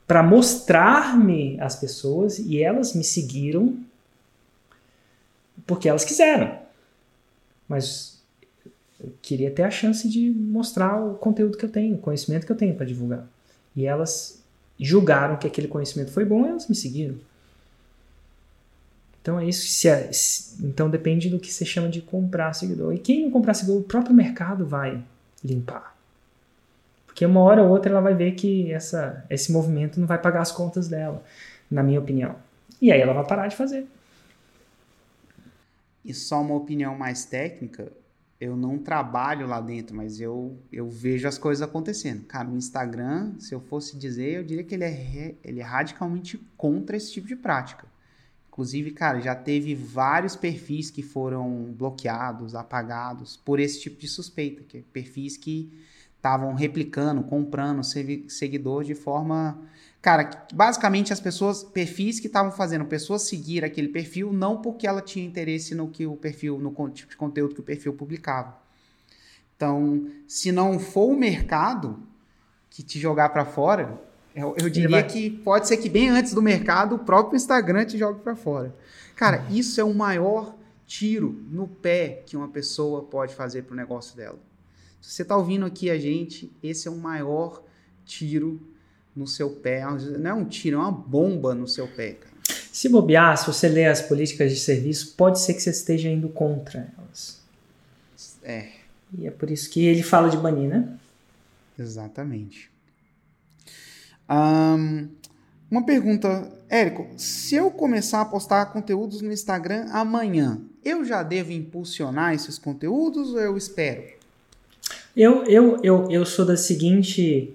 para mostrar-me às pessoas e elas me seguiram porque elas quiseram. Mas eu queria ter a chance de mostrar o conteúdo que eu tenho, o conhecimento que eu tenho para divulgar. E elas julgaram que aquele conhecimento foi bom e elas me seguiram. Então é isso. Se é, se, então depende do que você chama de comprar seguidor. E quem não comprar seguidor, o próprio mercado vai limpar. Porque uma hora ou outra ela vai ver que essa, esse movimento não vai pagar as contas dela, na minha opinião. E aí ela vai parar de fazer. E só uma opinião mais técnica, eu não trabalho lá dentro, mas eu, eu vejo as coisas acontecendo. Cara, o Instagram, se eu fosse dizer, eu diria que ele é, ele é radicalmente contra esse tipo de prática. Inclusive, cara, já teve vários perfis que foram bloqueados, apagados por esse tipo de suspeita, que é perfis que estavam replicando, comprando seguidor de forma, cara, basicamente as pessoas, perfis que estavam fazendo pessoas seguir aquele perfil não porque ela tinha interesse no que o perfil, no tipo de conteúdo que o perfil publicava. Então, se não for o mercado que te jogar para fora, eu, eu diria vai... que pode ser que bem antes do mercado o próprio Instagram te jogue para fora. Cara, uhum. isso é o maior tiro no pé que uma pessoa pode fazer para o negócio dela. Se você está ouvindo aqui a gente, esse é o maior tiro no seu pé. Não é um tiro, é uma bomba no seu pé, cara. Se bobear, se você ler as políticas de serviço, pode ser que você esteja indo contra elas. É. E é por isso que ele fala de banir, né? Exatamente. Um, uma pergunta, Érico, se eu começar a postar conteúdos no Instagram amanhã, eu já devo impulsionar esses conteúdos ou eu espero? Eu, eu, eu, eu sou da seguinte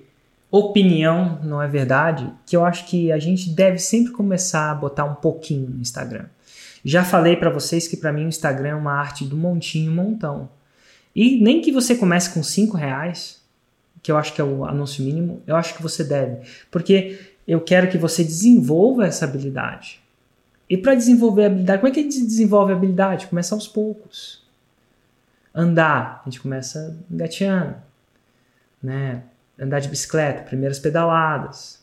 opinião, não é verdade? Que eu acho que a gente deve sempre começar a botar um pouquinho no Instagram. Já falei para vocês que para mim o Instagram é uma arte do montinho montão. E nem que você comece com 5 reais, que eu acho que é o anúncio mínimo, eu acho que você deve. Porque eu quero que você desenvolva essa habilidade. E para desenvolver a habilidade, como é que a gente desenvolve a habilidade? Começa aos poucos. Andar, a gente começa engateando. Né? Andar de bicicleta, primeiras pedaladas.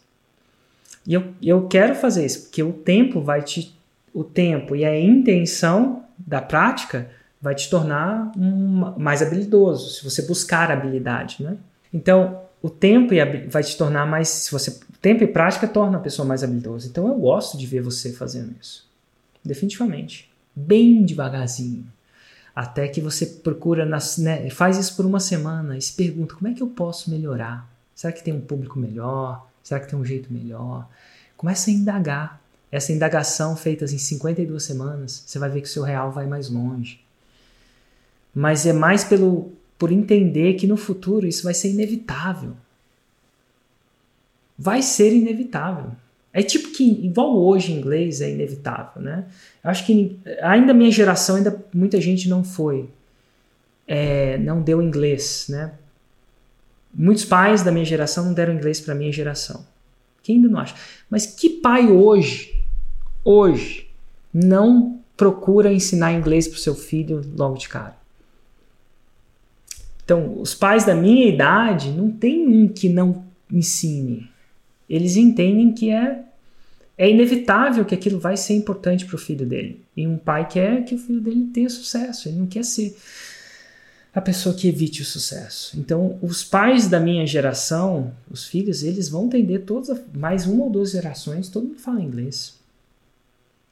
E eu, eu quero fazer isso, porque o tempo vai te. O tempo e a intenção da prática vai te tornar um, mais habilidoso, se você buscar habilidade, né? Então, o tempo vai te tornar mais. Se você, tempo e prática torna a pessoa mais habilidosa. Então, eu gosto de ver você fazendo isso. Definitivamente. Bem devagarzinho. Até que você procura, nas, né, faz isso por uma semana e se pergunta: como é que eu posso melhorar? Será que tem um público melhor? Será que tem um jeito melhor? Começa a indagar. Essa indagação feita em 52 semanas, você vai ver que o seu real vai mais longe. Mas é mais pelo, por entender que no futuro isso vai ser inevitável. Vai ser inevitável. É tipo que, igual hoje em inglês é inevitável, né? Acho que ainda minha geração, ainda muita gente não foi, é, não deu inglês, né? Muitos pais da minha geração não deram inglês para minha geração. Quem ainda não acha? Mas que pai hoje, hoje, não procura ensinar inglês para o seu filho logo de cara? Então, os pais da minha idade não tem um que não ensine. Eles entendem que é é inevitável que aquilo vai ser importante para o filho dele. E um pai quer que o filho dele tenha sucesso, ele não quer ser a pessoa que evite o sucesso. Então, os pais da minha geração, os filhos, eles vão entender todas, mais uma ou duas gerações, todo mundo fala inglês.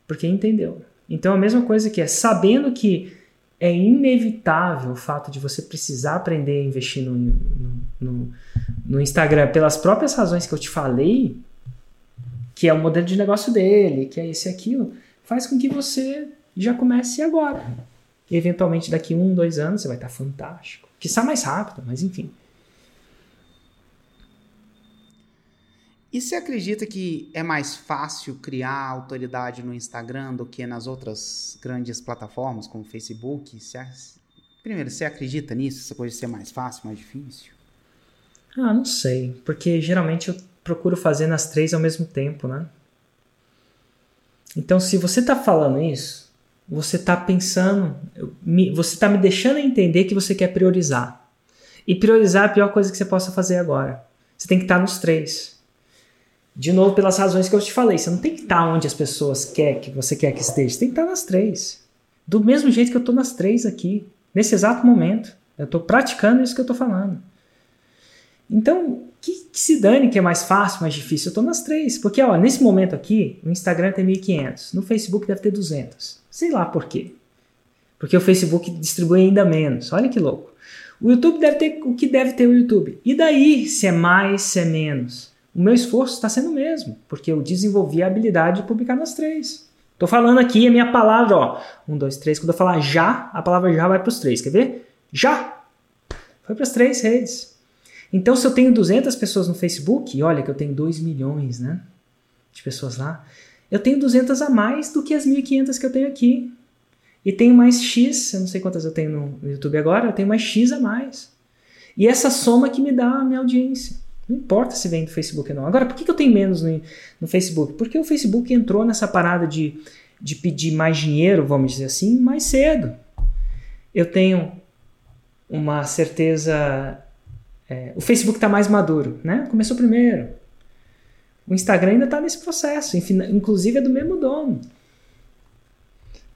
Porque entendeu. Então, a mesma coisa que é sabendo que é inevitável o fato de você precisar aprender a investir no, no, no, no, Instagram pelas próprias razões que eu te falei, que é o modelo de negócio dele, que é esse e aquilo, faz com que você já comece agora. E eventualmente daqui um, dois anos você vai estar fantástico. Que está mais rápido, mas enfim. E você acredita que é mais fácil criar autoridade no Instagram do que nas outras grandes plataformas, como Facebook? Você, primeiro, você acredita nisso? Essa coisa de ser mais fácil, mais difícil? Ah, não sei. Porque geralmente eu procuro fazer nas três ao mesmo tempo, né? Então, se você está falando isso, você está pensando, você está me deixando entender que você quer priorizar. E priorizar é a pior coisa que você possa fazer agora. Você tem que estar tá nos três. De novo, pelas razões que eu te falei, você não tem que estar onde as pessoas quer que você quer que esteja, você tem que estar nas três. Do mesmo jeito que eu estou nas três aqui, nesse exato momento. Eu estou praticando isso que eu estou falando. Então, que, que, se dane que é mais fácil, mais difícil. Eu estou nas três. Porque, ó, nesse momento aqui, no Instagram tem 1.500, no Facebook deve ter 200. Sei lá por quê. Porque o Facebook distribui ainda menos. Olha que louco. O YouTube deve ter o que deve ter o YouTube. E daí, se é mais, se é menos? O meu esforço está sendo o mesmo, porque eu desenvolvi a habilidade de publicar nas três. Estou falando aqui a minha palavra, ó. Um, dois, três. Quando eu falar já, a palavra já vai para os três. Quer ver? Já! Foi para as três redes. Então, se eu tenho 200 pessoas no Facebook, e olha que eu tenho 2 milhões né, de pessoas lá, eu tenho 200 a mais do que as 1.500 que eu tenho aqui. E tenho mais X, eu não sei quantas eu tenho no YouTube agora, eu tenho mais X a mais. E essa soma que me dá a minha audiência. Não importa se vem do Facebook ou não. Agora, por que, eu tenho menos no, no Facebook? Porque o Facebook entrou nessa parada de, de pedir mais dinheiro, vamos dizer assim, mais cedo. Eu tenho uma certeza. É, o Facebook está mais maduro, né? Começou primeiro. O Instagram ainda está nesse processo, inclusive é do mesmo dono.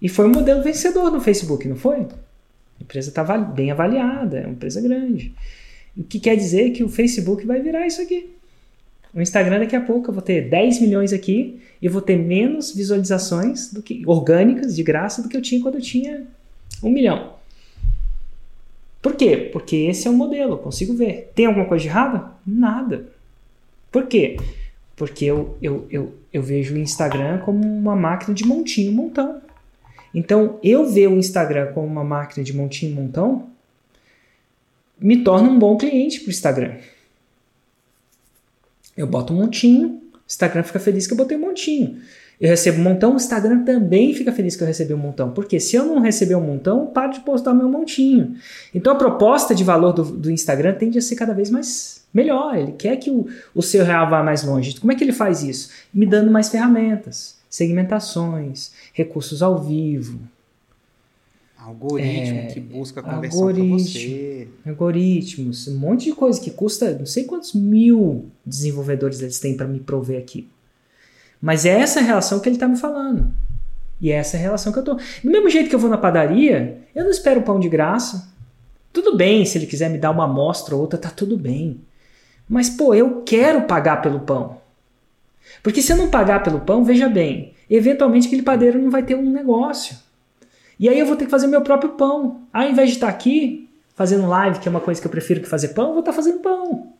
E foi um modelo vencedor no Facebook, não foi? A empresa está bem avaliada, é uma empresa grande. O que quer dizer que o Facebook vai virar isso aqui. O Instagram daqui a pouco eu vou ter 10 milhões aqui e vou ter menos visualizações do que orgânicas de graça do que eu tinha quando eu tinha um milhão. Por quê? Porque esse é o modelo, eu consigo ver. Tem alguma coisa de errada? Nada. Por quê? Porque eu, eu, eu, eu vejo o Instagram como uma máquina de montinho, montão. Então, eu ver o Instagram como uma máquina de montinho, montão, me torna um bom cliente para o Instagram. Eu boto um montinho, o Instagram fica feliz que eu botei um montinho. Eu recebo um montão, o Instagram também fica feliz que eu recebi um montão. Porque se eu não receber um montão, eu paro de postar meu montinho. Então a proposta de valor do, do Instagram tende a ser cada vez mais melhor. Ele quer que o, o seu real vá mais longe. Como é que ele faz isso? Me dando mais ferramentas, segmentações, recursos ao vivo, Algoritmo é, que busca conversão para você. Algoritmos, um monte de coisa que custa não sei quantos mil desenvolvedores eles têm para me prover aqui. Mas é essa relação que ele está me falando. E é essa relação que eu tô. Do mesmo jeito que eu vou na padaria, eu não espero pão de graça. Tudo bem, se ele quiser me dar uma amostra ou outra, tá tudo bem. Mas, pô, eu quero pagar pelo pão. Porque se eu não pagar pelo pão, veja bem, eventualmente aquele padeiro não vai ter um negócio. E aí eu vou ter que fazer meu próprio pão. Ao invés de estar aqui fazendo live, que é uma coisa que eu prefiro que fazer pão, eu vou estar fazendo pão.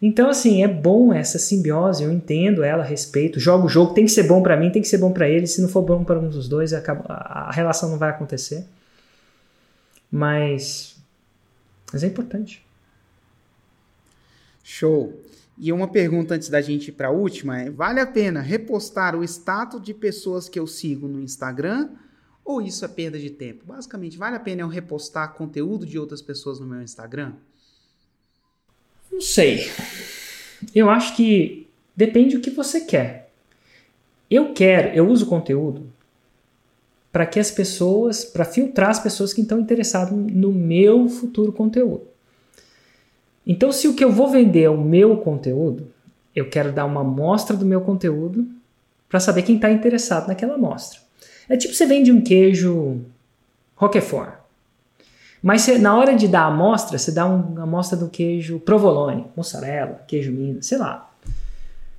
Então, assim, é bom essa simbiose, eu entendo ela, respeito, jogo o jogo, tem que ser bom para mim, tem que ser bom para ele, se não for bom para um dos dois, a relação não vai acontecer. Mas, mas é importante. Show. E uma pergunta antes da gente ir para a última é: vale a pena repostar o status de pessoas que eu sigo no Instagram ou isso é perda de tempo? Basicamente, vale a pena eu repostar conteúdo de outras pessoas no meu Instagram? Não sei. Eu acho que depende do que você quer. Eu quero, eu uso conteúdo para que as pessoas, para filtrar as pessoas que estão interessadas no meu futuro conteúdo. Então, se o que eu vou vender é o meu conteúdo, eu quero dar uma amostra do meu conteúdo para saber quem está interessado naquela amostra. É tipo você vende um queijo Roquefort. Mas você, na hora de dar a amostra, você dá uma amostra do queijo provolone, mussarela, queijo minas, sei lá.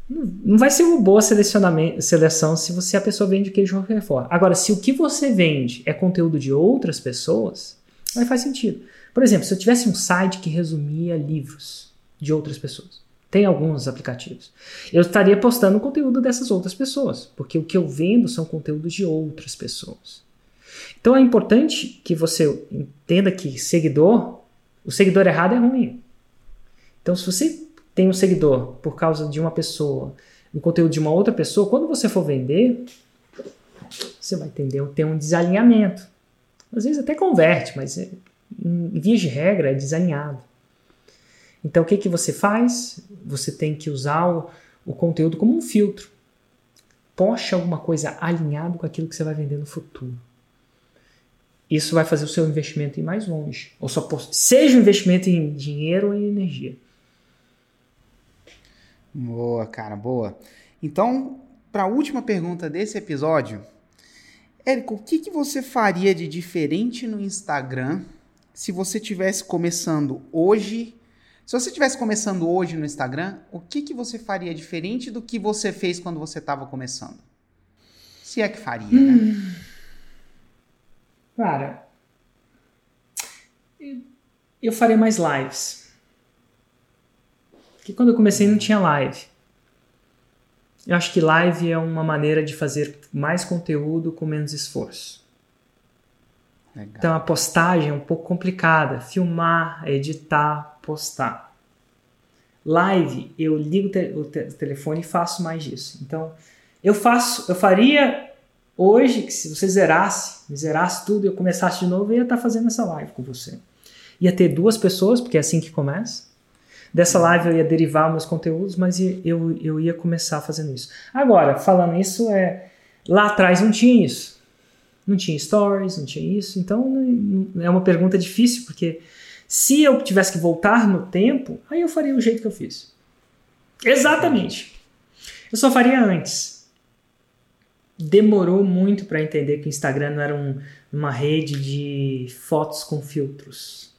Não, não vai ser uma boa seleção se você a pessoa vende queijo Roquefort. Agora, se o que você vende é conteúdo de outras pessoas, aí faz sentido. Por exemplo, se eu tivesse um site que resumia livros de outras pessoas, tem alguns aplicativos. Eu estaria postando o conteúdo dessas outras pessoas, porque o que eu vendo são conteúdos de outras pessoas. Então é importante que você entenda que seguidor, o seguidor errado é ruim. Então se você tem um seguidor por causa de uma pessoa, um conteúdo de uma outra pessoa, quando você for vender, você vai entender, ter um desalinhamento. Às vezes até converte, mas é, em vias de regra é desalinhado. Então o que, que você faz? Você tem que usar o, o conteúdo como um filtro. Poste alguma coisa alinhado com aquilo que você vai vender no futuro. Isso vai fazer o seu investimento ir mais longe. Ou só seja um investimento em dinheiro ou em energia. Boa, cara, boa. Então, para a última pergunta desse episódio, Érico, o que, que você faria de diferente no Instagram se você tivesse começando hoje Se você estivesse começando hoje no Instagram, o que, que você faria diferente do que você fez quando você estava começando? Se é que faria, né? hum. né? Cara, eu faria mais lives. Porque quando eu comecei não tinha live. Eu acho que live é uma maneira de fazer mais conteúdo com menos esforço. Legal. Então a postagem é um pouco complicada. Filmar, editar, postar. Live, eu ligo o, te o telefone e faço mais disso. Então, eu faço, eu faria hoje que se você zerasse, zerasse tudo e eu começasse de novo, eu ia estar fazendo essa live com você. Ia ter duas pessoas, porque é assim que começa. Dessa live eu ia derivar meus conteúdos, mas eu, eu ia começar fazendo isso. Agora, falando isso, é lá atrás não tinha isso. Não tinha stories, não tinha isso. Então é uma pergunta difícil, porque se eu tivesse que voltar no tempo, aí eu faria o jeito que eu fiz. Exatamente. Eu só faria antes. Demorou muito para entender que o Instagram não era um, uma rede de fotos com filtros.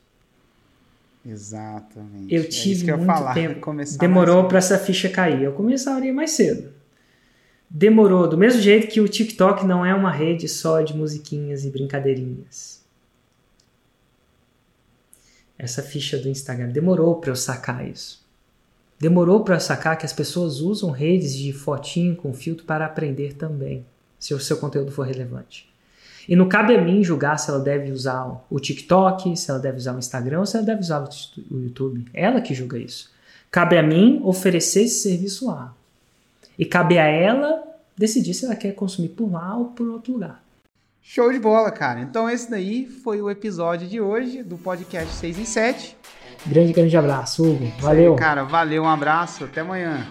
Exatamente. Eu tive é muito falar, tempo. Demorou para essa ficha cair. Eu começaria mais cedo. Demorou, do mesmo jeito que o TikTok não é uma rede só de musiquinhas e brincadeirinhas. Essa ficha do Instagram demorou para eu sacar isso. Demorou para eu sacar que as pessoas usam redes de fotinho com filtro para aprender também, se o seu conteúdo for relevante. E não cabe a mim julgar se ela deve usar o TikTok, se ela deve usar o Instagram ou se ela deve usar o YouTube. Ela que julga isso. Cabe a mim oferecer esse serviço lá. E cabe a ela decidir se ela quer consumir por lá ou por outro lugar. Show de bola, cara. Então esse daí foi o episódio de hoje do podcast 6 em 7. Grande, grande abraço, Hugo. Valeu. Aí, cara, valeu, um abraço, até amanhã.